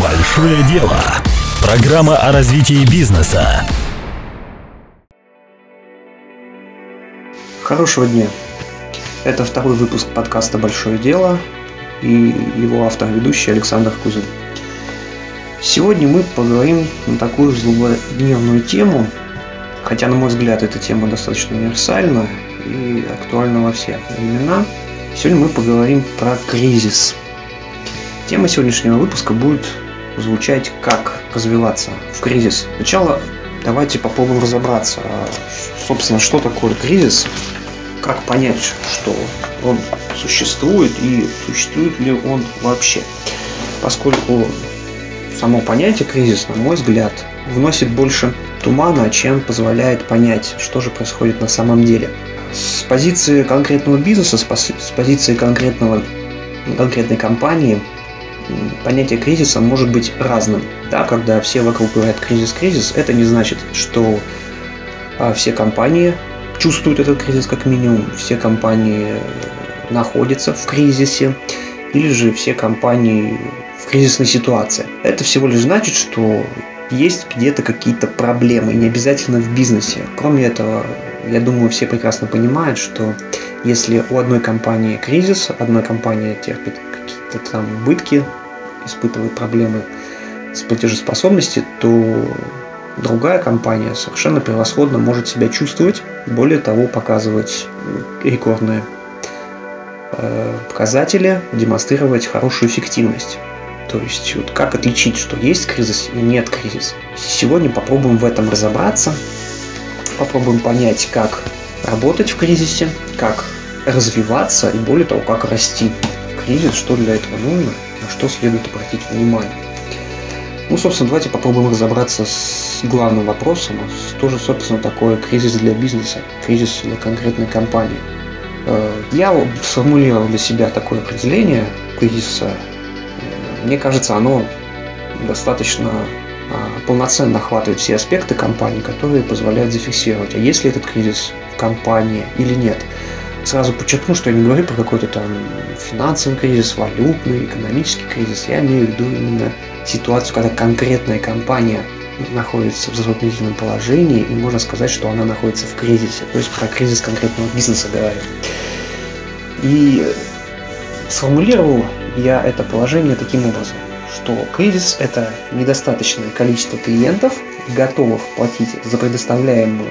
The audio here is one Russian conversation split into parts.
Большое дело. Программа о развитии бизнеса. Хорошего дня. Это второй выпуск подкаста «Большое дело» и его автор-ведущий Александр Кузин. Сегодня мы поговорим на такую злободневную тему, хотя, на мой взгляд, эта тема достаточно универсальна и актуальна во все времена. Сегодня мы поговорим про кризис. Тема сегодняшнего выпуска будет звучать «Как развиваться в кризис». Сначала давайте попробуем разобраться, собственно, что такое кризис, как понять, что он существует и существует ли он вообще. Поскольку само понятие кризис, на мой взгляд, вносит больше тумана, чем позволяет понять, что же происходит на самом деле. С позиции конкретного бизнеса, с позиции конкретного, конкретной компании, понятие кризиса может быть разным. Да, когда все вокруг говорят кризис-кризис, это не значит, что а, все компании чувствуют этот кризис как минимум, все компании находятся в кризисе, или же все компании в кризисной ситуации. Это всего лишь значит, что есть где-то какие-то проблемы, не обязательно в бизнесе. Кроме этого, я думаю, все прекрасно понимают, что если у одной компании кризис, одна компания терпит какие-то там убытки, испытывает проблемы с платежеспособностью, то другая компания совершенно превосходно может себя чувствовать, более того, показывать рекордные э, показатели, демонстрировать хорошую эффективность. То есть вот как отличить, что есть кризис и нет кризиса. Сегодня попробуем в этом разобраться, попробуем понять, как работать в кризисе, как развиваться и более того, как расти кризис, что для этого нужно, что следует обратить внимание. Ну, собственно, давайте попробуем разобраться с главным вопросом, что же, собственно, такое кризис для бизнеса, кризис для конкретной компании. Э, я сформулировал для себя такое определение кризиса. Э, мне кажется, оно достаточно а, полноценно охватывает все аспекты компании, которые позволяют зафиксировать, а есть ли этот кризис в компании или нет. Сразу подчеркну, что я не говорю про какой-то там финансовый кризис, валютный, экономический кризис. Я имею в виду именно ситуацию, когда конкретная компания находится в затруднительном положении, и можно сказать, что она находится в кризисе. То есть про кризис конкретного бизнеса говорю. И сформулировал я это положение таким образом, что кризис – это недостаточное количество клиентов, готовых платить за предоставляемую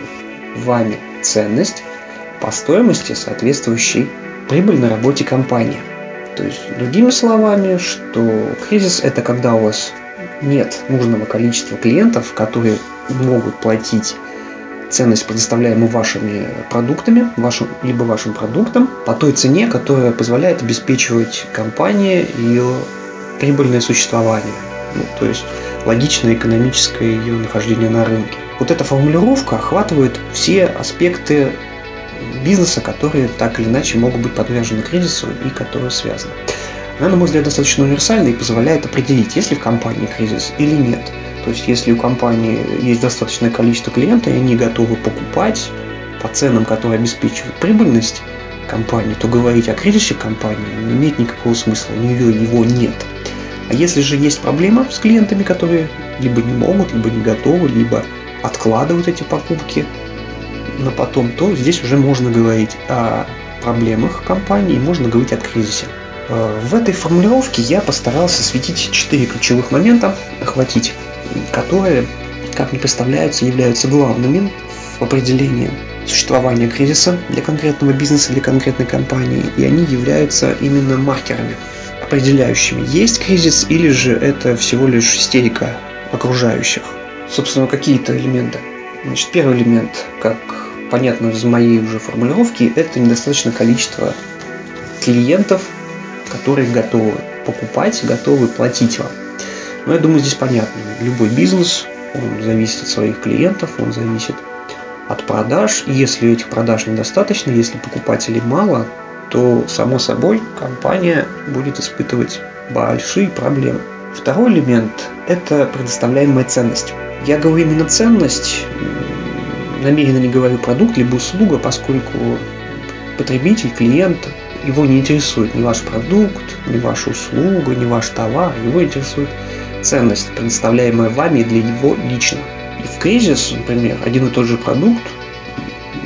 вами ценность по стоимости, соответствующей прибыльной работе компании. То есть, другими словами, что кризис – это когда у вас нет нужного количества клиентов, которые могут платить ценность, предоставляемую вашими продуктами, вашим, либо вашим продуктом, по той цене, которая позволяет обеспечивать компании ее прибыльное существование. Ну, то есть логичное экономическое ее нахождение на рынке. Вот эта формулировка охватывает все аспекты бизнеса, которые так или иначе могут быть подвержены кризису и которые связаны. Она, на мой взгляд, достаточно универсальна и позволяет определить, есть ли в компании кризис или нет. То есть, если у компании есть достаточное количество клиентов, и они готовы покупать по ценам, которые обеспечивают прибыльность компании, то говорить о кризисе компании не имеет никакого смысла, у нее его нет. А если же есть проблема с клиентами, которые либо не могут, либо не готовы, либо откладывают эти покупки, на потом, то здесь уже можно говорить о проблемах компании, можно говорить о кризисе. Э, в этой формулировке я постарался осветить четыре ключевых момента, охватить, которые, как мне представляется, являются главными в определении существования кризиса для конкретного бизнеса, для конкретной компании, и они являются именно маркерами, определяющими, есть кризис или же это всего лишь истерика окружающих. Собственно, какие-то элементы. Значит, первый элемент, как понятно из моей уже формулировки, это недостаточное количество клиентов, которые готовы покупать, готовы платить вам. Но я думаю, здесь понятно. Любой бизнес, он зависит от своих клиентов, он зависит от продаж. И если этих продаж недостаточно, если покупателей мало, то, само собой, компания будет испытывать большие проблемы. Второй элемент – это предоставляемая ценность. Я говорю именно ценность, намеренно не говорю продукт либо услуга, поскольку потребитель, клиент, его не интересует ни ваш продукт, ни ваша услуга, ни ваш товар, его интересует ценность, предоставляемая вами для него лично. И в кризис, например, один и тот же продукт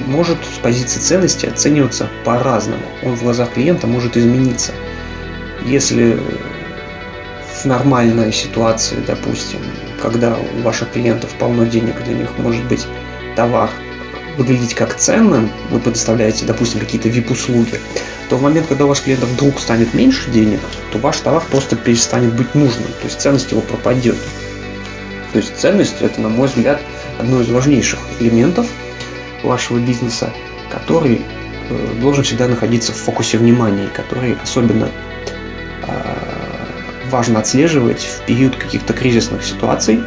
может с позиции ценности оцениваться по-разному. Он в глазах клиента может измениться. Если в нормальной ситуации, допустим, когда у ваших клиентов полно денег, для них может быть товар выглядеть как ценным, вы предоставляете, допустим, какие-то VIP-услуги, то в момент, когда у ваших клиентов вдруг станет меньше денег, то ваш товар просто перестанет быть нужным, то есть ценность его пропадет. То есть ценность – это, на мой взгляд, одно из важнейших элементов вашего бизнеса, который э, должен всегда находиться в фокусе внимания, который особенно а, важно отслеживать в период каких-то кризисных ситуаций,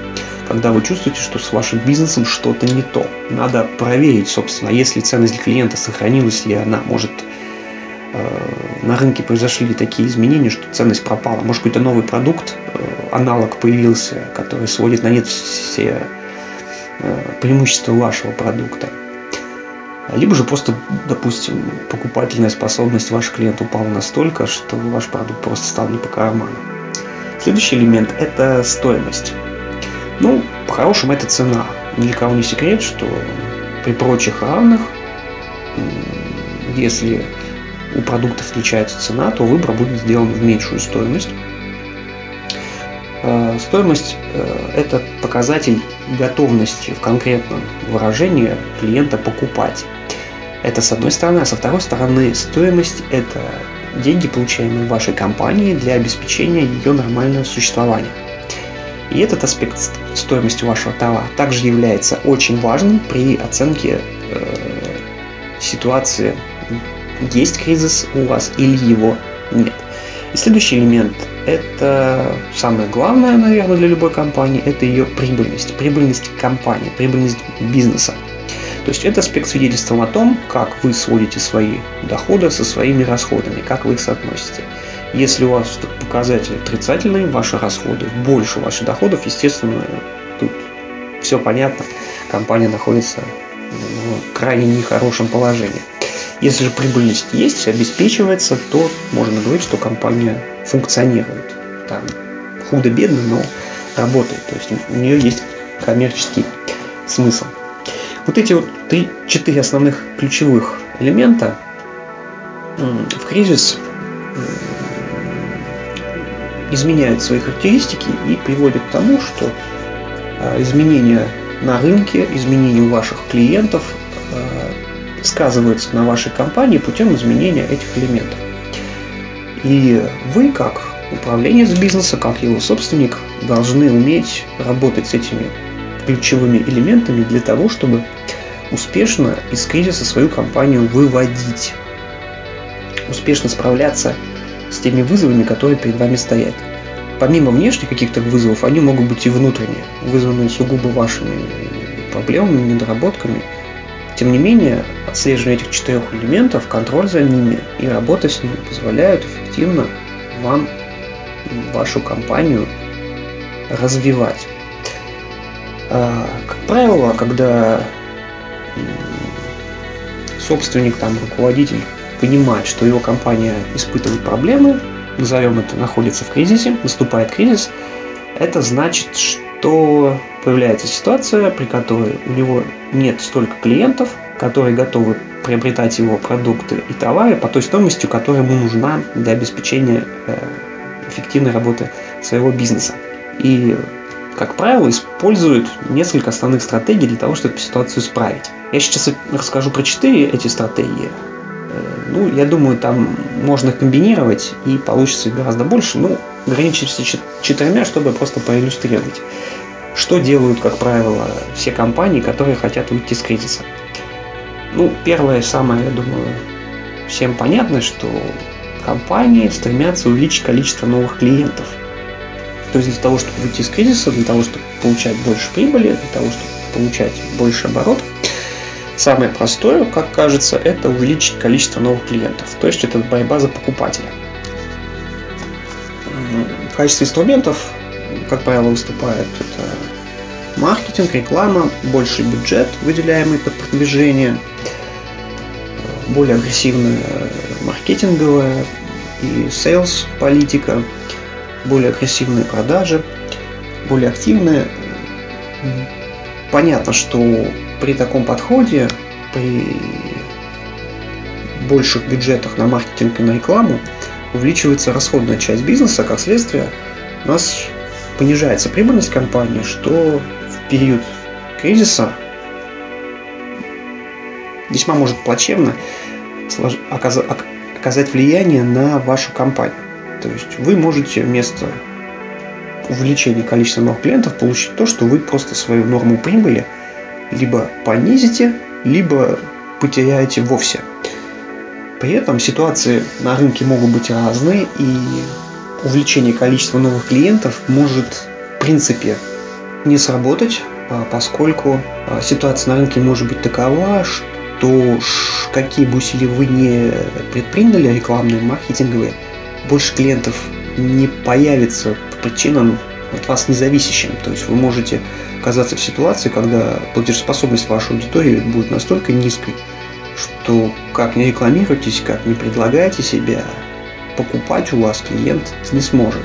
когда вы чувствуете, что с вашим бизнесом что-то не то. Надо проверить, собственно, если ценность для клиента сохранилась ли она, может э, на рынке произошли такие изменения, что ценность пропала. Может какой-то новый продукт, э, аналог появился, который сводит на нет все э, преимущества вашего продукта. Либо же просто, допустим, покупательная способность ваших клиентов упала настолько, что ваш продукт просто стал не по карману. Следующий элемент – это стоимость. Ну, по-хорошему, это цена. Ни не секрет, что при прочих равных, если у продуктов отличается цена, то выбор будет сделан в меньшую стоимость. Э, стоимость э, – это показатель готовности в конкретном выражении клиента покупать. Это с одной стороны, а со второй стороны стоимость – это деньги, получаемые вашей компании для обеспечения ее нормального существования. И этот аспект стоимости вашего товара также является очень важным при оценке э, ситуации, есть кризис у вас или его нет. И следующий элемент – это самое главное, наверное, для любой компании – это ее прибыльность, прибыльность компании, прибыльность бизнеса. То есть это аспект свидетельствовал о том, как вы сводите свои доходы со своими расходами, как вы их соотносите. Если у вас показатель отрицательный, ваши расходы больше ваших доходов, естественно, тут все понятно, компания находится в крайне нехорошем положении. Если же прибыльность есть, обеспечивается, то можно говорить, что компания функционирует. Там худо-бедно, но работает. То есть у нее есть коммерческий смысл. Вот эти вот три, четыре основных ключевых элемента в кризис изменяют свои характеристики и приводят к тому, что а, изменения на рынке, изменения у ваших клиентов а, сказываются на вашей компании путем изменения этих элементов. И вы, как управленец бизнеса, как его собственник, должны уметь работать с этими ключевыми элементами для того, чтобы успешно из кризиса свою компанию выводить, успешно справляться с теми вызовами, которые перед вами стоят. Помимо внешних каких-то вызовов, они могут быть и внутренние, вызванные сугубо вашими проблемами, недоработками. Тем не менее, отслеживание этих четырех элементов, контроль за ними и работа с ними позволяют эффективно вам вашу компанию развивать. А, как правило, когда собственник, там, руководитель понимает, что его компания испытывает проблемы, назовем это, находится в кризисе, наступает кризис, это значит, что появляется ситуация, при которой у него нет столько клиентов, которые готовы приобретать его продукты и товары по той стоимости, которая ему нужна для обеспечения э, эффективной работы своего бизнеса. И, как правило, используют несколько основных стратегий для того, чтобы ситуацию исправить. Я сейчас расскажу про четыре эти стратегии. Э, ну, я думаю, там можно комбинировать и получится гораздо больше. Ну, ограничимся четырьмя, чтобы просто проиллюстрировать. Что делают, как правило, все компании, которые хотят выйти из кризиса? Ну, первое, самое, я думаю, всем понятно, что компании стремятся увеличить количество новых клиентов. То есть для того, чтобы выйти из кризиса, для того, чтобы получать больше прибыли, для того, чтобы получать больше оборотов, Самое простое, как кажется, это увеличить количество новых клиентов. То есть это борьба за покупателя. В качестве инструментов, как правило, выступает это маркетинг, реклама, больший бюджет, выделяемый под продвижение, более агрессивная маркетинговая и sales политика, более агрессивные продажи, более активны. Понятно, что при таком подходе, при больших бюджетах на маркетинг и на рекламу, увеличивается расходная часть бизнеса, как следствие, у нас понижается прибыльность компании, что в период кризиса весьма может плачевно оказать влияние на вашу компанию. То есть вы можете вместо увеличения количества новых клиентов получить то, что вы просто свою норму прибыли либо понизите, либо потеряете вовсе. При этом ситуации на рынке могут быть разные, и увеличение количества новых клиентов может в принципе не сработать, а, поскольку а, ситуация на рынке может быть такова, что какие бы усилия вы не предприняли, рекламные, маркетинговые, больше клиентов не появится по причинам от вас независящим. То есть вы можете оказаться в ситуации, когда платежеспособность вашей аудитории будет настолько низкой, что как не рекламируйтесь, как не предлагаете себя, покупать у вас клиент не сможет.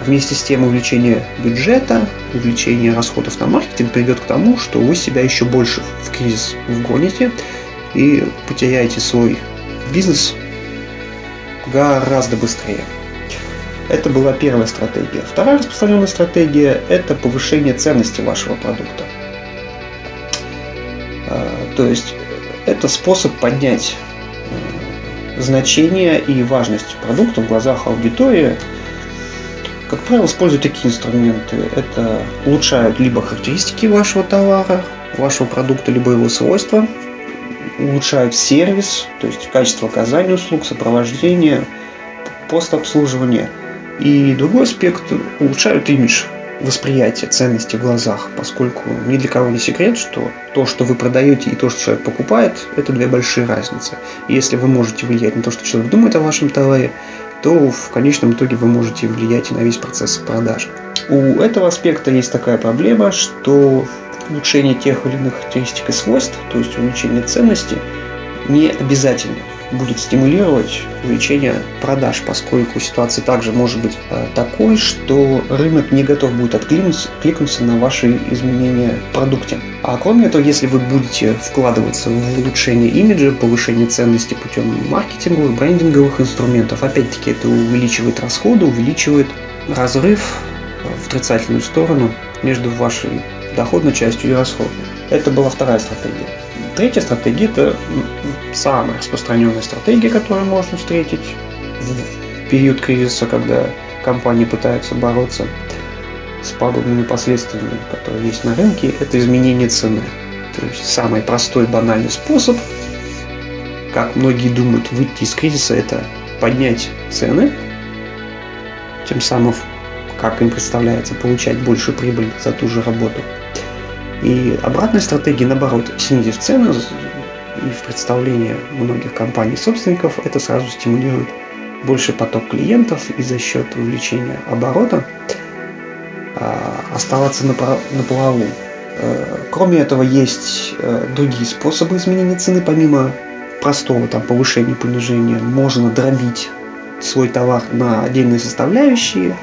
Вместе с тем увеличение бюджета, увеличение расходов на маркетинг приведет к тому, что вы себя еще больше в кризис вгоните и потеряете свой бизнес гораздо быстрее. Это была первая стратегия. Вторая распространенная стратегия – это повышение ценности вашего продукта. А, то есть это способ поднять э, значение и важность продукта в глазах аудитории. Как правило, используют такие инструменты. Это улучшают либо характеристики вашего товара, вашего продукта, либо его свойства, улучшают сервис, то есть качество оказания услуг, сопровождение, постобслуживание. И другой аспект – улучшают имидж восприятие ценности в глазах, поскольку ни для кого не секрет, что то, что вы продаете и то, что человек покупает, это две большие разницы. И если вы можете влиять на то, что человек думает о вашем товаре, то в конечном итоге вы можете влиять и на весь процесс продажи. У этого аспекта есть такая проблема, что улучшение тех или иных характеристик и свойств, то есть увеличение ценности, не обязательно будет стимулировать увеличение продаж, поскольку ситуация также может быть э, такой, что рынок не готов будет откликнуться на ваши изменения в продукте. А кроме этого, если вы будете вкладываться в улучшение имиджа, повышение ценности путем маркетинговых, брендинговых инструментов, опять-таки это увеличивает расходы, увеличивает разрыв в отрицательную сторону между вашей доходной частью и расходной. Это была вторая стратегия. Третья стратегия – это самая распространенная стратегия, которую можно встретить в период кризиса, когда компании пытаются бороться с пагубными последствиями, которые есть на рынке, это изменение цены. То есть самый простой банальный способ, как многие думают, выйти из кризиса, это поднять цены, тем самым, как им представляется, получать больше прибыль за ту же работу – и обратная стратегия, наоборот, снизив цену и в представлении многих компаний-собственников это сразу стимулирует больше поток клиентов и за счет увеличения оборота а, оставаться на, на плаву. Э, кроме этого, есть э, другие способы изменения цены, помимо простого там, повышения, понижения. Можно дробить свой товар на отдельные составляющие,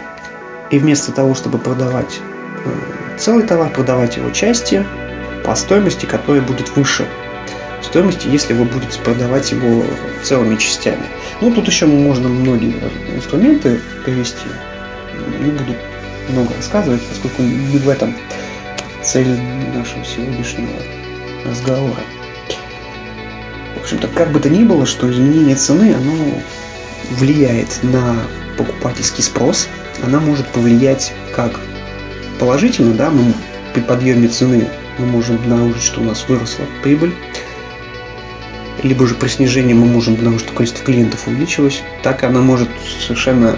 и вместо того, чтобы продавать э, целый товар, продавать его части по стоимости, которая будет выше стоимости, если вы будете продавать его целыми частями. Ну, тут еще можно многие инструменты привести. Не буду много рассказывать, поскольку не в этом цель нашего сегодняшнего разговора. В общем-то, как бы то ни было, что изменение цены, оно влияет на покупательский спрос, она может повлиять как положительно, да, мы при подъеме цены мы можем обнаружить, что у нас выросла прибыль, либо же при снижении мы можем обнаружить, что количество клиентов увеличилось, так она может совершенно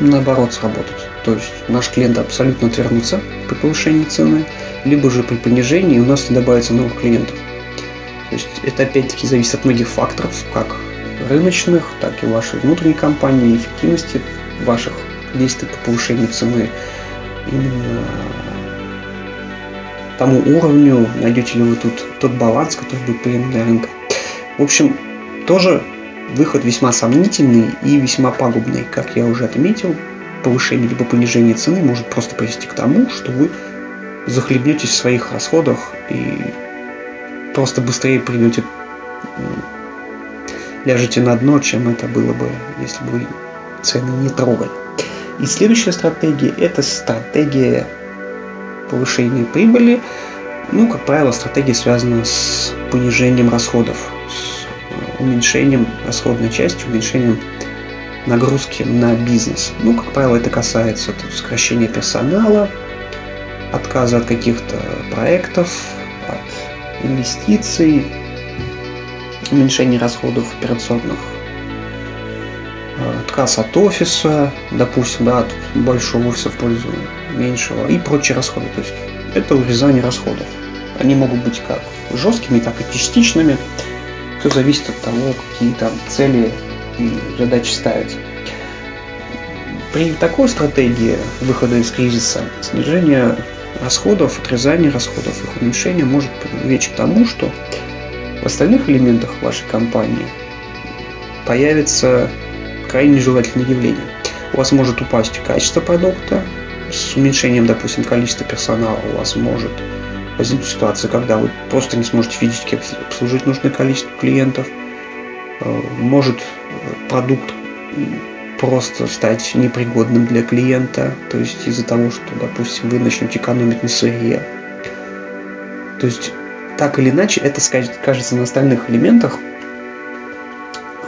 наоборот сработать. То есть наш клиент абсолютно отвернутся при повышении цены, либо же при понижении у нас не добавится новых клиентов. То есть это опять-таки зависит от многих факторов, как рыночных, так и вашей внутренней компании, эффективности ваших действий по повышению цены, именно тому уровню, найдете ли вы тут тот баланс, который будет приемлем для рынка. В общем, тоже выход весьма сомнительный и весьма пагубный, как я уже отметил. повышение либо понижение цены может просто привести к тому, что вы захлебнетесь в своих расходах и просто быстрее придете, ляжете на дно, чем это было бы, если бы вы цены не трогали. И следующая стратегия – это стратегия повышения прибыли. Ну, как правило, стратегия связана с понижением расходов, уменьшением расходной части, уменьшением нагрузки на бизнес. Ну, как правило, это касается сокращения персонала, отказа от каких-то проектов, от инвестиций, уменьшения расходов операционных, отказ от офиса, допустим, да, от большого офиса в пользу меньшего и прочие расходы. То есть это урезание расходов. Они могут быть как жесткими, так и частичными. Все зависит от того, какие там цели и задачи ставить. При такой стратегии выхода из кризиса снижение расходов, отрезание расходов, их уменьшение может привлечь к тому, что в остальных элементах вашей компании появится крайне нежелательное явление. У вас может упасть качество продукта, с уменьшением, допустим, количества персонала у вас может возникнуть ситуация, когда вы просто не сможете физически обслужить нужное количество клиентов, э, может продукт просто стать непригодным для клиента, то есть из-за того, что, допустим, вы начнете экономить на сырье. То есть, так или иначе, это кажется на остальных элементах,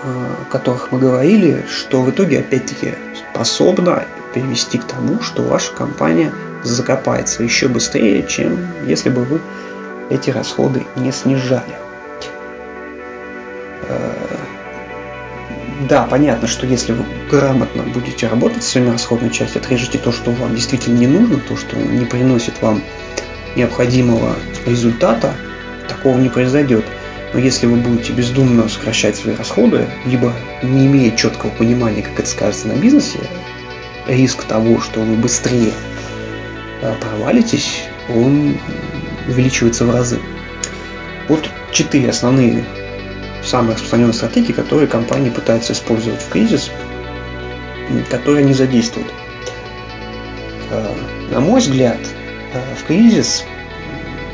о которых мы говорили, что в итоге, опять-таки, способна привести к тому, что ваша компания закопается еще быстрее, чем если бы вы эти расходы не снижали. Да, понятно, что если вы грамотно будете работать с своими расходной частью, отрежете то, что вам действительно не нужно, то, что не приносит вам необходимого результата, такого не произойдет. Но если вы будете бездумно сокращать свои расходы, либо не имея четкого понимания, как это скажется на бизнесе, риск того, что вы быстрее э, провалитесь, он увеличивается в разы. Вот четыре основные самые распространенные стратегии, которые компании пытаются использовать в кризис, которые не задействуют. Э, на мой взгляд, э, в кризис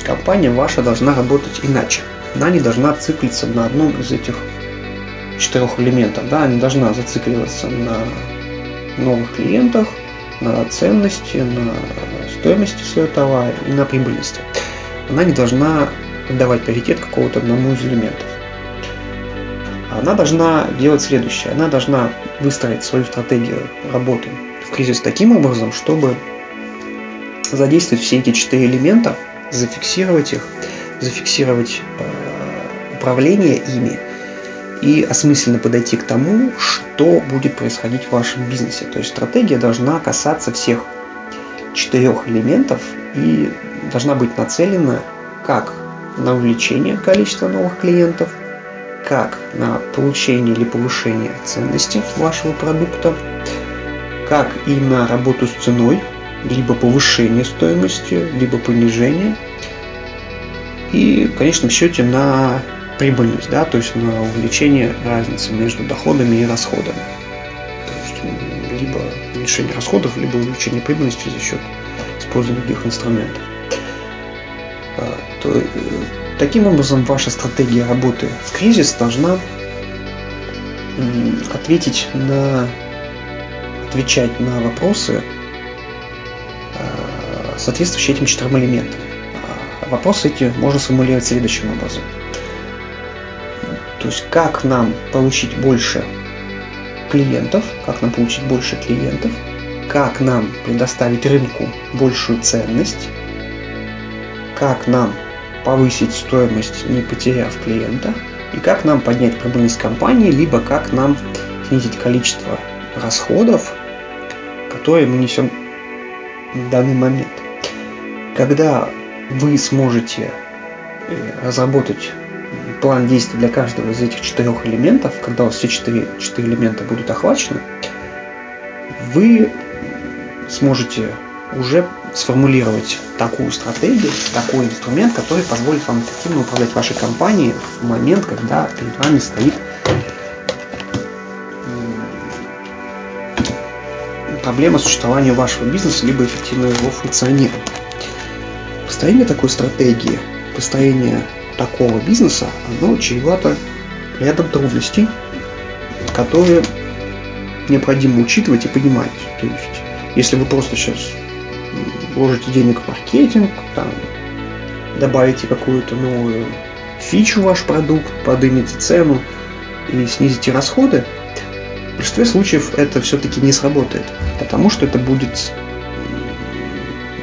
компания ваша должна работать иначе. Она не должна циклиться на одном из этих четырех элементов. Да? Она не должна зацикливаться на новых клиентах, на ценности, на стоимости своего товара и на прибыльности. Она не должна давать приоритет какого-то одному из элементов она должна делать следующее. Она должна выстроить свою стратегию работы в кризис таким образом, чтобы задействовать все эти четыре элемента, зафиксировать их, зафиксировать э, управление ими и осмысленно подойти к тому, что будет происходить в вашем бизнесе. То есть стратегия должна касаться всех четырех элементов и должна быть нацелена как на увеличение количества новых клиентов, как на получение или повышение ценности вашего продукта, как и на работу с ценой, либо повышение стоимости, либо понижение. И в конечном счете на прибыльность, да, то есть на увеличение разницы между доходами и расходами. То есть либо уменьшение расходов, либо увеличение прибыльности за счет использования других инструментов. А, то, э, Таким образом, ваша стратегия работы в кризис должна ответить на отвечать на вопросы, э, соответствующие этим четырем элементам. А вопросы эти можно сформулировать следующим образом. Есть, как нам получить больше клиентов, как нам получить больше клиентов, как нам предоставить рынку большую ценность, как нам повысить стоимость, не потеряв клиента, и как нам поднять прибыльность компании, либо как нам снизить количество расходов, которые мы несем в данный момент. Когда вы сможете э, разработать план действий для каждого из этих четырех элементов, когда у вас все четыре, четыре элемента будут охвачены, вы сможете уже сформулировать такую стратегию, такой инструмент, который позволит вам эффективно управлять вашей компанией в момент, когда перед вами стоит проблема существования вашего бизнеса, либо эффективного его функционирования. Построение такой стратегии, построение такого бизнеса, оно чревато рядом трудностей, которые необходимо учитывать и понимать. То есть, если вы просто сейчас вложите денег в маркетинг, там, добавите какую-то новую фичу в ваш продукт, поднимете цену и снизите расходы, в большинстве случаев это все-таки не сработает, потому что это будет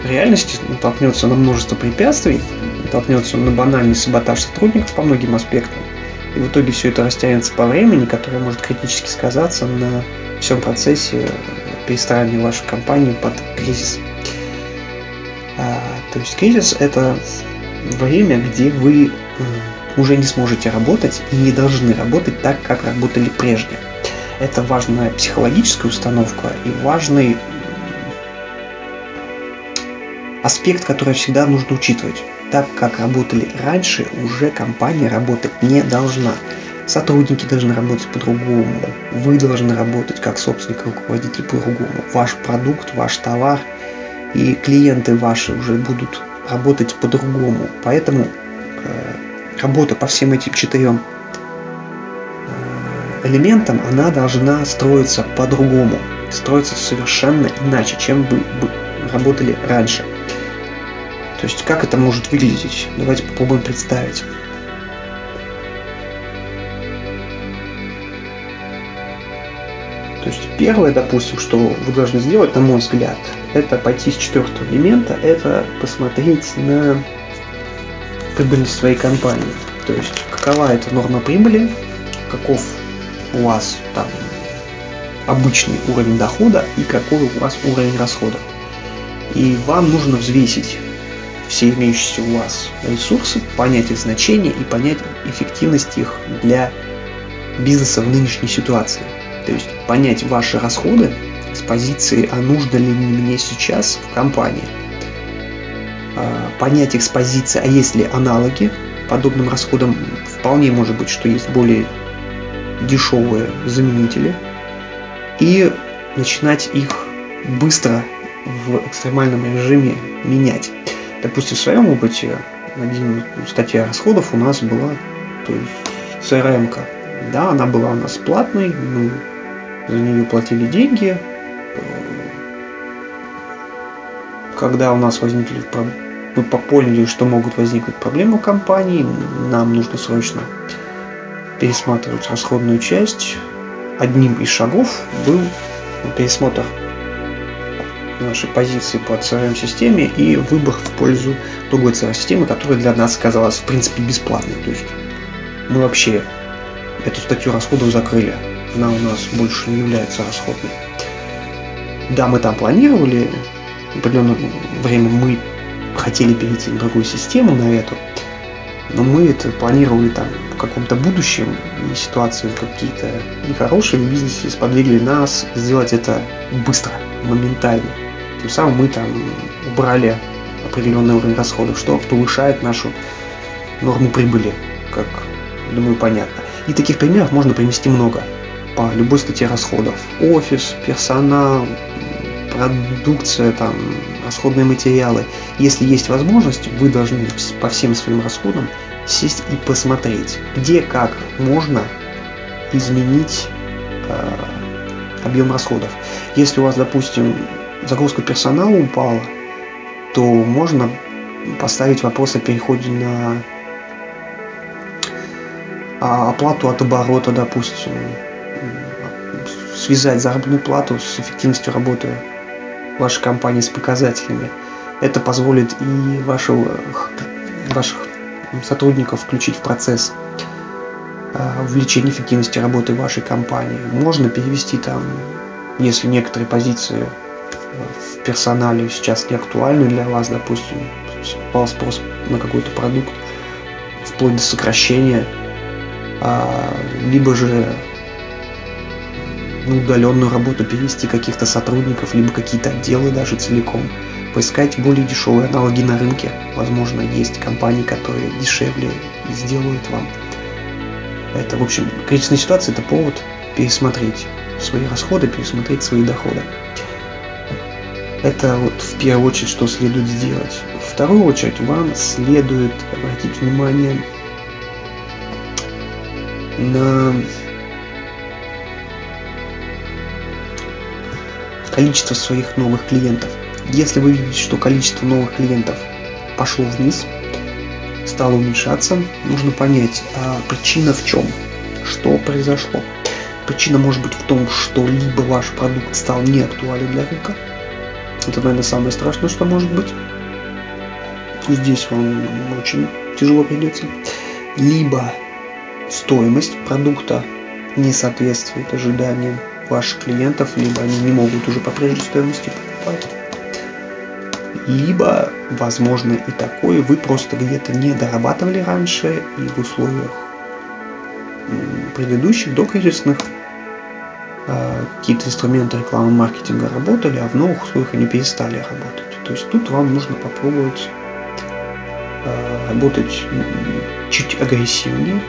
реальности натолкнется на множество препятствий, натолкнется на банальный саботаж сотрудников по многим аспектам, и в итоге все это растянется по времени, которое может критически сказаться на всем процессе перестраивания вашей компании под кризис. А, то есть кризис – это время, где вы уже не сможете работать и не должны работать так, как работали прежде. Это важная психологическая установка и важный аспект, который всегда нужно учитывать. Так как работали раньше, уже компания работать не должна. Сотрудники должны работать по-другому. Вы должны работать как собственник руководитель по-другому. Ваш продукт, ваш товар и клиенты ваши уже будут работать по-другому. Поэтому э, работа по всем этим четырем э, элементам, она должна строиться по-другому. Строиться совершенно иначе, чем вы работали раньше. То есть как это может выглядеть? Давайте попробуем представить. То есть первое, допустим, что вы должны сделать, на мой взгляд, это пойти с четвертого элемента, это посмотреть на прибыльность своей компании. То есть какова это норма прибыли, каков у вас там обычный уровень дохода и какой у вас уровень расходов. И вам нужно взвесить все имеющиеся у вас ресурсы, понять их значение и понять эффективность их для бизнеса в нынешней ситуации. То есть понять ваши расходы с позиции, а нужно ли мне сейчас в компании. А, понять их с позиции, а есть ли аналоги подобным расходам. Вполне может быть, что есть более дешевые заменители. И начинать их быстро в экстремальном режиме менять. Допустим, в своем опыте один статья расходов у нас была, то есть CRM. -ка. Да, она была у нас платной, мы за нее платили деньги. Когда у нас возникли мы поняли, что могут возникнуть проблемы в компании, нам нужно срочно пересматривать расходную часть. Одним из шагов был пересмотр нашей позиции по CRM-системе и выбор в пользу другой CRM-системы, которая для нас оказалась в принципе бесплатной. То есть мы вообще эту статью расходов закрыли. Она у нас больше не является расходной. Да, мы там планировали, определенное время мы хотели перейти на другую систему, на эту, но мы это планировали там в каком-то будущем, и ситуации какие-то нехорошие в бизнесе сподвигли нас сделать это быстро, моментально. Тем самым мы там убрали определенный уровень расходов, что повышает нашу норму прибыли, как, думаю, понятно. И таких примеров можно привести много по любой статье расходов. Офис, персонал, продукция, там, расходные материалы. Если есть возможность, вы должны по всем своим расходам сесть и посмотреть, где как можно изменить э, объем расходов. Если у вас, допустим, загрузка персонала упала, то можно поставить вопрос о переходе на а, оплату от оборота, допустим, связать заработную плату с эффективностью работы вашей компании с показателями. Это позволит и вашего, ваших сотрудников включить в процесс а, увеличения эффективности работы вашей компании. Можно перевести там, если некоторые позиции в персонале сейчас не актуальны для вас, допустим, попал спрос на какой-то продукт, вплоть до сокращения, а, либо же на удаленную работу перевести каких-то сотрудников, либо какие-то отделы даже целиком. Поискать более дешевые аналоги на рынке. Возможно, есть компании, которые дешевле и сделают вам. Это, в общем, кризисная ситуация – это повод пересмотреть свои расходы, пересмотреть свои доходы. Это вот в первую очередь, что следует сделать. В вторую очередь, вам следует обратить внимание на количество своих новых клиентов. Если вы видите, что количество новых клиентов пошло вниз, стало уменьшаться, нужно понять, а причина в чем, что произошло. Причина может быть в том, что либо ваш продукт стал не актуален для рынка, это, наверное, самое страшное, что может быть. Здесь вам очень тяжело придется. Либо стоимость продукта не соответствует ожиданиям ваших клиентов, либо они не могут уже по прежней стоимости покупать. Либо, возможно, и такое, вы просто где-то не дорабатывали раньше и в условиях предыдущих докризисных а, какие-то инструменты рекламы маркетинга работали, а в новых условиях они перестали работать. То есть тут вам нужно попробовать а, работать чуть агрессивнее,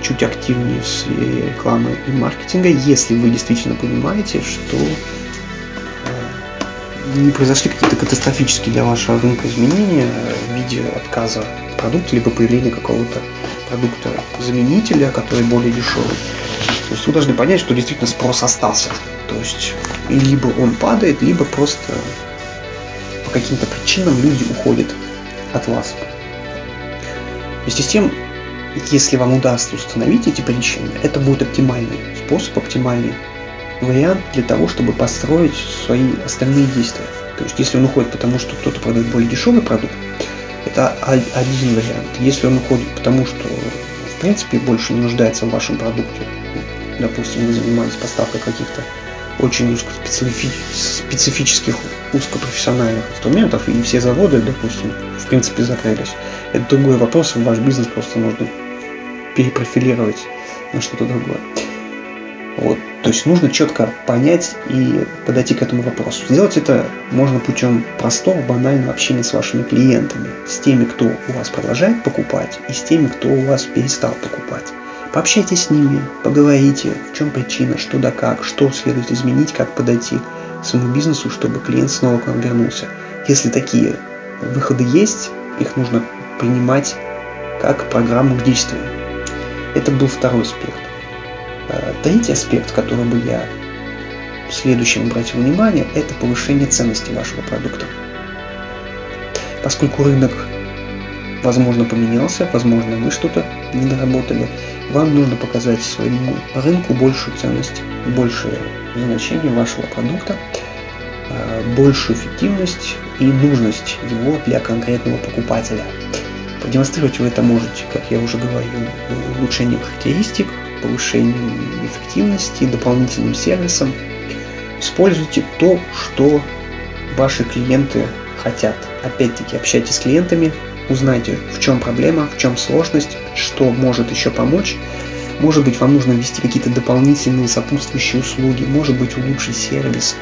чуть активнее в рекламы и маркетинга, если вы действительно понимаете, что а, не произошли какие-то катастрофические для вашего рынка изменения в виде отказа продукта, либо появления какого-то продукта заменителя, который более дешевый. То есть вы должны понять, что действительно спрос остался. То есть либо он падает, либо просто по каким-то причинам люди уходят от вас. Вместе с тем, если вам удастся установить эти причины, это будет оптимальный способ, оптимальный вариант для того, чтобы построить свои остальные действия. То есть, если он уходит потому, что кто-то продает более дешевый продукт, это один вариант. Если он уходит потому, что в принципе больше не нуждается в вашем продукте, допустим, вы занимаетесь поставкой каких-то очень узкоспецифических, узкопрофессиональных инструментов, и все заводы, допустим, в принципе закрылись. Это другой вопрос, ваш бизнес просто нужно перепрофилировать на что-то другое. Вот. То есть нужно четко понять и подойти к этому вопросу. Сделать это можно путем простого, банального общения с вашими клиентами, с теми, кто у вас продолжает покупать, и с теми, кто у вас перестал покупать. Пообщайтесь с ними, поговорите, в чем причина, что да как, что следует изменить, как подойти к своему бизнесу, чтобы клиент снова к вам вернулся. Если такие выходы есть, их нужно принимать как программу к действию. Это был второй аспект. А, третий аспект, который бы я следующим обратил внимание, это повышение ценности вашего продукта. Поскольку рынок, возможно, поменялся, возможно, вы что-то не доработали, вам нужно показать своему рынку большую ценность, большее значение вашего продукта, а, большую эффективность и нужность его для конкретного покупателя. Продемонстрировать вы это можете, как я уже говорил, улучшением характеристик, повышением эффективности, дополнительным сервисом. Используйте то, что ваши клиенты хотят. Опять-таки, общайтесь с клиентами, узнайте, в чем проблема, в чем сложность, что может еще помочь. Может быть, вам нужно ввести какие-то дополнительные сопутствующие услуги, может быть, улучшить сервис,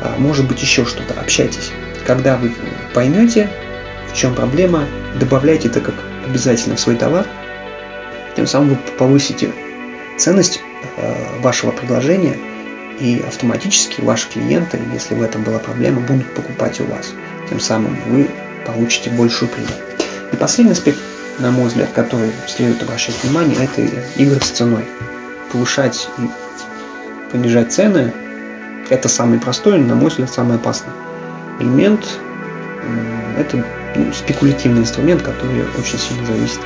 а, может быть, еще что-то. Общайтесь. Когда вы поймете, в чем проблема, добавляйте это как обязательно в свой товар. Тем самым вы повысите ценность а, вашего предложения, и автоматически ваши клиенты, если в этом была проблема, будут покупать у вас. Тем самым вы получите большую прибыль. И последний аспект, на мой взгляд, который следует обращать внимание, это игры с ценой. Повышать и понижать цены – это самый простой, на мой взгляд, самый опасный элемент. Это ну, спекулятивный инструмент, который очень сильно зависит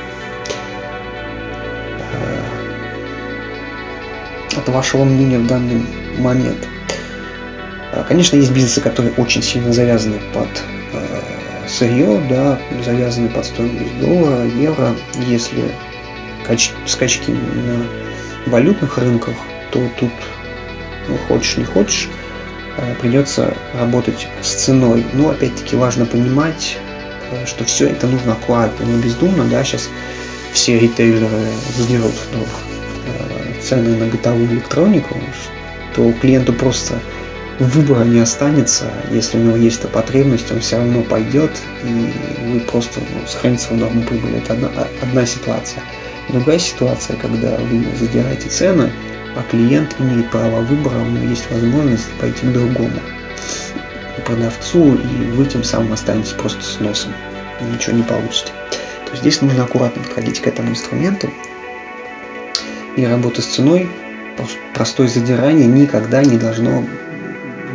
э, от вашего мнения в данный момент. Конечно, есть бизнесы, которые очень сильно завязаны под сырье, да, завязаны под стоимость доллара, евро. Если скачки на валютных рынках, то тут ну, хочешь не хочешь, а, придется работать с ценой. Но опять-таки важно понимать, э, что все это нужно аккуратно, не бездумно, да, сейчас все ритейлеры задерут ну, цены на бытовую электронику, то клиенту просто выбора не останется. Если у него есть эта потребность, он все равно пойдет, и вы просто ну, сохраните свою норму прибыли. Это одна, одна ситуация. Другая ситуация, когда вы задираете цены, а клиент имеет право выбора, у него есть возможность пойти к другому. продавцу, и вы тем самым останетесь просто с носом. Ничего не получите. То есть здесь нужно аккуратно подходить к этому инструменту. И работа с ценой, простое задирание никогда не должно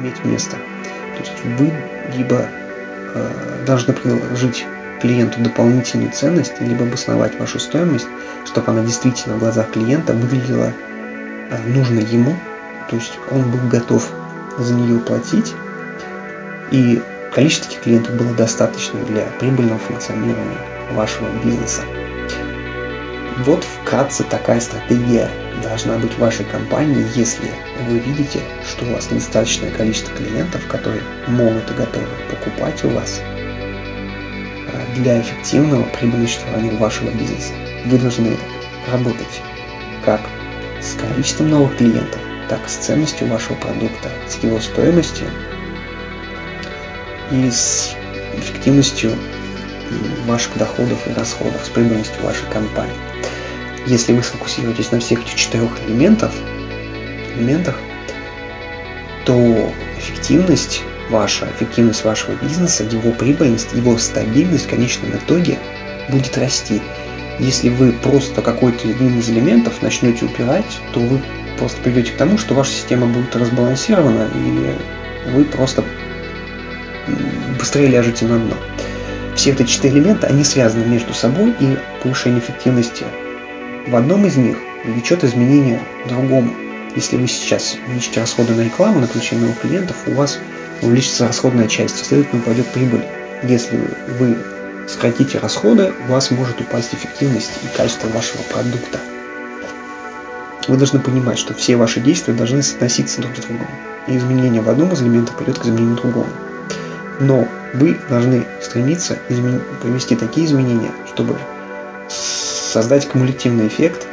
иметь место. То есть вы либо э, должны предложить клиенту дополнительную ценность, либо обосновать вашу стоимость, чтобы она действительно в глазах клиента выглядела э, нужно ему, то есть он был готов за нее платить, и количество таких клиентов было достаточно для прибыльного функционирования вашего бизнеса. Вот вкратце такая стратегия должна быть вашей компании, если вы видите, что у вас недостаточное количество клиентов, которые могут и готовы покупать у вас а, для эффективного прибыльного вашего бизнеса. Вы должны работать как с количеством новых клиентов, так и с ценностью вашего продукта, с его стоимостью и с эффективностью ваших доходов и расходов, с прибыльностью вашей компании. Если вы сфокусируетесь на всех этих четырех элементов, элементах, то эффективность ваша, эффективность вашего бизнеса, его прибыльность, его стабильность в конечном итоге будет расти. Если вы просто какой-то один из элементов начнете упирать, то вы просто придете к тому, что ваша система будет разбалансирована, и вы просто быстрее ляжете на дно. Все эти четыре элемента, они связаны между собой, и повышение эффективности в одном из них влечет изменения в другом. Если вы сейчас увеличите расходы на рекламу, на привлечение новых клиентов, у вас увеличится расходная часть, следовательно, упадет прибыль. Если вы сократите расходы, у вас может упасть эффективность и качество вашего продукта. Вы должны понимать, что все ваши действия должны соотноситься друг с другом. И изменение в одном из элементов придет к изменению другому. Но вы должны стремиться измен... провести такие изменения, чтобы создать кумулятивный эффект,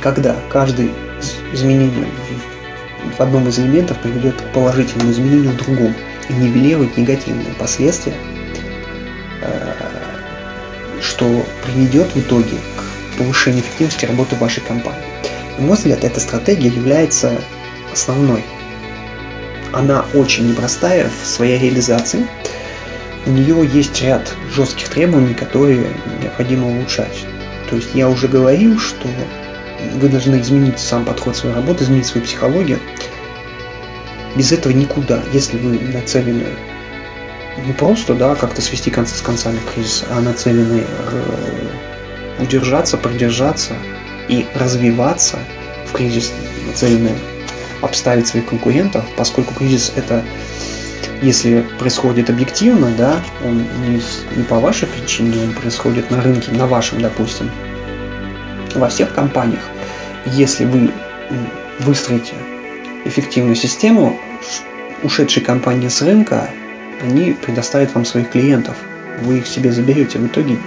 когда каждое изменение в одном из элементов приведет к положительному изменению в другом и нивелирует негативные последствия, э, что приведет в итоге к повышению эффективности работы вашей компании. На мой взгляд, эта стратегия является основной. Она очень непростая в своей реализации, у нее есть ряд жестких требований, которые необходимо улучшать. То есть я уже говорил, что вы должны изменить сам подход своей работы, изменить свою психологию. Без этого никуда, если вы нацелены не просто, да, как-то свести концы с концами кризиса, а нацелены э, удержаться, продержаться и развиваться в кризис, нацелены обставить своих конкурентов, поскольку кризис это если происходит объективно, да, он не, не по вашей причине, он происходит на рынке, на вашем, допустим, во всех компаниях, если вы выстроите эффективную систему, ушедшие компании с рынка, они предоставят вам своих клиентов, вы их себе заберете, в итоге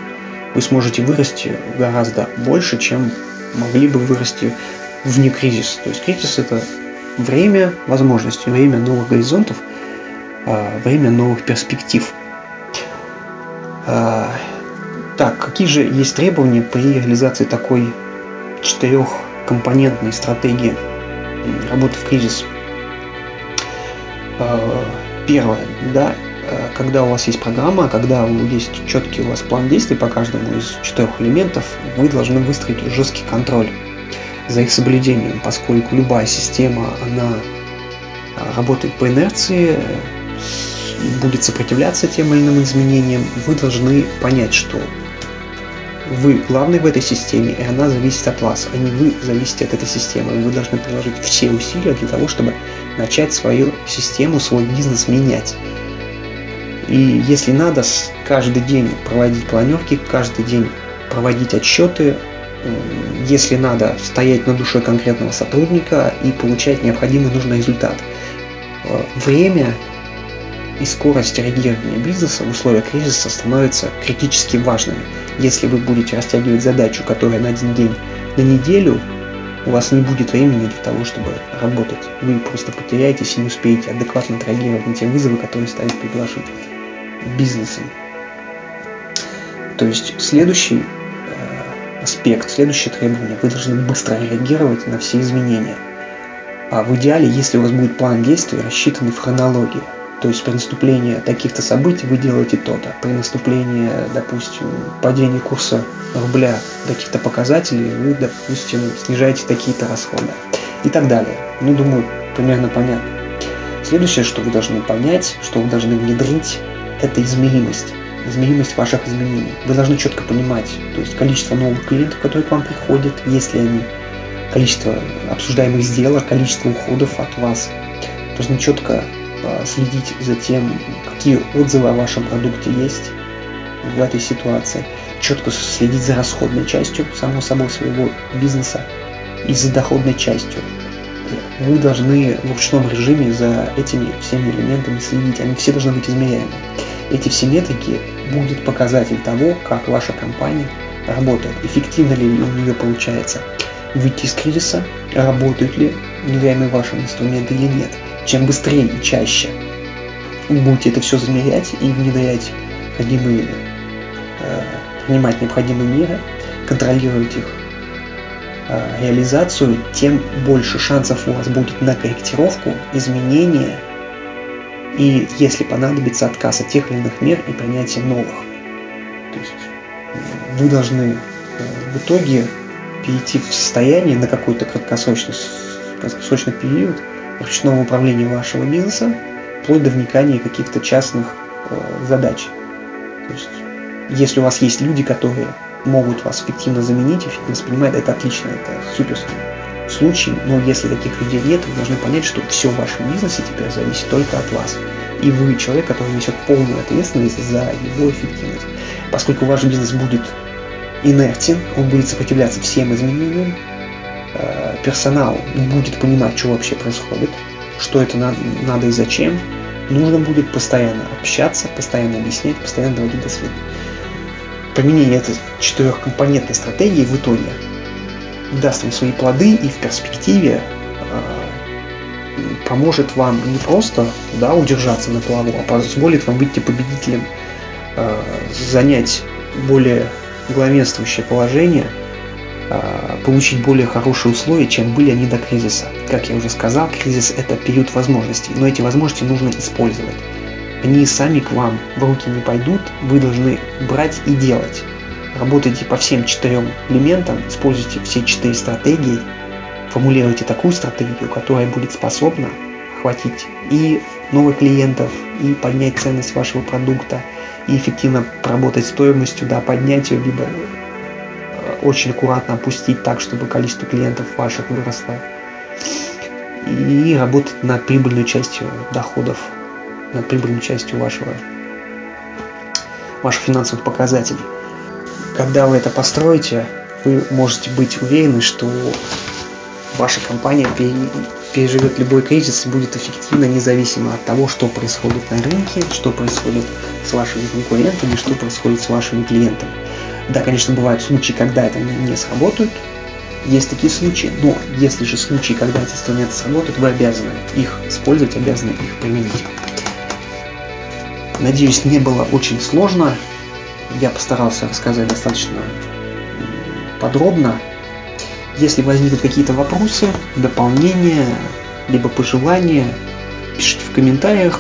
вы сможете вырасти гораздо больше, чем могли бы вырасти вне кризиса. То есть кризис это время возможностей, время новых горизонтов – время новых перспектив. А, так, какие же есть требования при реализации такой четырехкомпонентной стратегии работы в кризис? А, первое, да, когда у вас есть программа, когда есть четкий у вас план действий по каждому из четырех элементов, вы должны выстроить жесткий контроль за их соблюдением, поскольку любая система, она работает по инерции, будет сопротивляться тем или иным изменениям, вы должны понять, что вы главный в этой системе, и она зависит от вас, а не вы зависите от этой системы. Вы должны приложить все усилия для того, чтобы начать свою систему, свой бизнес менять. И если надо, каждый день проводить планерки, каждый день проводить отчеты, если надо, стоять на душе конкретного сотрудника и получать необходимый нужный результат. Э, время и скорость реагирования бизнеса в условиях кризиса становятся критически важными. Если вы будете растягивать задачу, которая на один день, на неделю, у вас не будет времени для того, чтобы работать. Вы просто потеряетесь и не успеете адекватно отреагировать на те вызовы, которые стоят перед вашим бизнесом. То есть следующий э, аспект, следующее требование, вы должны быстро реагировать на все изменения. А в идеале, если у вас будет план действий, рассчитанный в хронологии, то есть при наступлении таких-то событий вы делаете то-то. При наступлении, допустим, падения курса рубля до каких-то показателей вы, допустим, снижаете такие-то расходы и так далее. Ну, думаю, примерно понятно. Следующее, что вы должны понять, что вы должны внедрить, это измеримость. Измеримость ваших изменений. Вы должны четко понимать, то есть количество новых клиентов, которые к вам приходят, если они, количество обсуждаемых сделок, количество уходов от вас. Должны четко следить за тем, какие отзывы о вашем продукте есть в этой ситуации, четко следить за расходной частью, само собой, своего бизнеса и за доходной частью. Вы должны в ручном режиме за этими всеми элементами следить, они все должны быть измеряемы. Эти все метрики будут показатель того, как ваша компания работает, эффективно ли у нее получается выйти из кризиса, работают ли внедряемые ваши инструменты или нет – чем быстрее и чаще будете это все замерять и внедрять необходимые, э, принимать необходимые меры, контролировать их э, реализацию, тем больше шансов у вас будет на корректировку, изменения и, если понадобится, отказ от тех или иных мер и принятие новых. То есть вы должны э, в итоге перейти в состояние на какой-то краткосрочный, краткосрочный период – ручного управления вашего бизнеса, вплоть до вникания каких-то частных э, задач. То есть, если у вас есть люди, которые могут вас эффективно заменить, эффективно воспринимать, это отлично, это супер случай, но если таких людей нет, вы должны понять, что все в вашем бизнесе теперь зависит только от вас. И вы человек, который несет полную ответственность за его эффективность. Поскольку ваш бизнес будет инертен, он будет сопротивляться всем изменениям, Э, персонал будет понимать, что вообще происходит, что это надо, надо и зачем, нужно будет постоянно общаться, постоянно объяснять, постоянно доводить до света. Применение этой четырехкомпонентной стратегии в итоге даст вам свои плоды и в перспективе э, поможет вам не просто да, удержаться на плаву, а позволит вам выйти победителем, э, занять более главенствующее положение – получить более хорошие условия, чем были они до кризиса. Как я уже сказал, кризис – это период возможностей, но эти возможности нужно использовать. Они сами к вам в руки не пойдут, вы должны брать и делать. Работайте по всем четырем элементам, используйте все четыре стратегии, формулируйте такую стратегию, которая будет способна охватить и новых клиентов, и поднять ценность вашего продукта, и эффективно поработать стоимостью до поднятия, либо очень аккуратно опустить так, чтобы количество клиентов ваших выросло. И работать над прибыльной частью доходов, над прибыльной частью вашего, ваших финансовых показателей. Когда вы это построите, вы можете быть уверены, что ваша компания переживет любой кризис и будет эффективно, независимо от того, что происходит на рынке, что происходит с вашими конкурентами, что происходит с вашими клиентами. Да, конечно, бывают случаи, когда это не сработает. Есть такие случаи, но если же случаи, когда эти инструменты сработают, вы обязаны их использовать, обязаны их применить. Надеюсь, не было очень сложно. Я постарался рассказать достаточно подробно. Если возникнут какие-то вопросы, дополнения, либо пожелания, пишите в комментариях.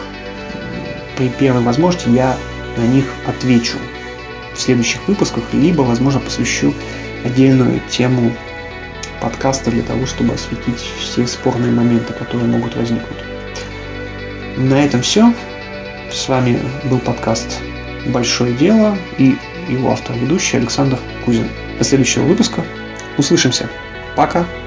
При первой возможности я на них отвечу в следующих выпусках, либо, возможно, посвящу отдельную тему подкаста для того, чтобы осветить все спорные моменты, которые могут возникнуть. На этом все. С вами был подкаст «Большое дело» и его автор-ведущий Александр Кузин. До следующего выпуска. Услышимся. Пока.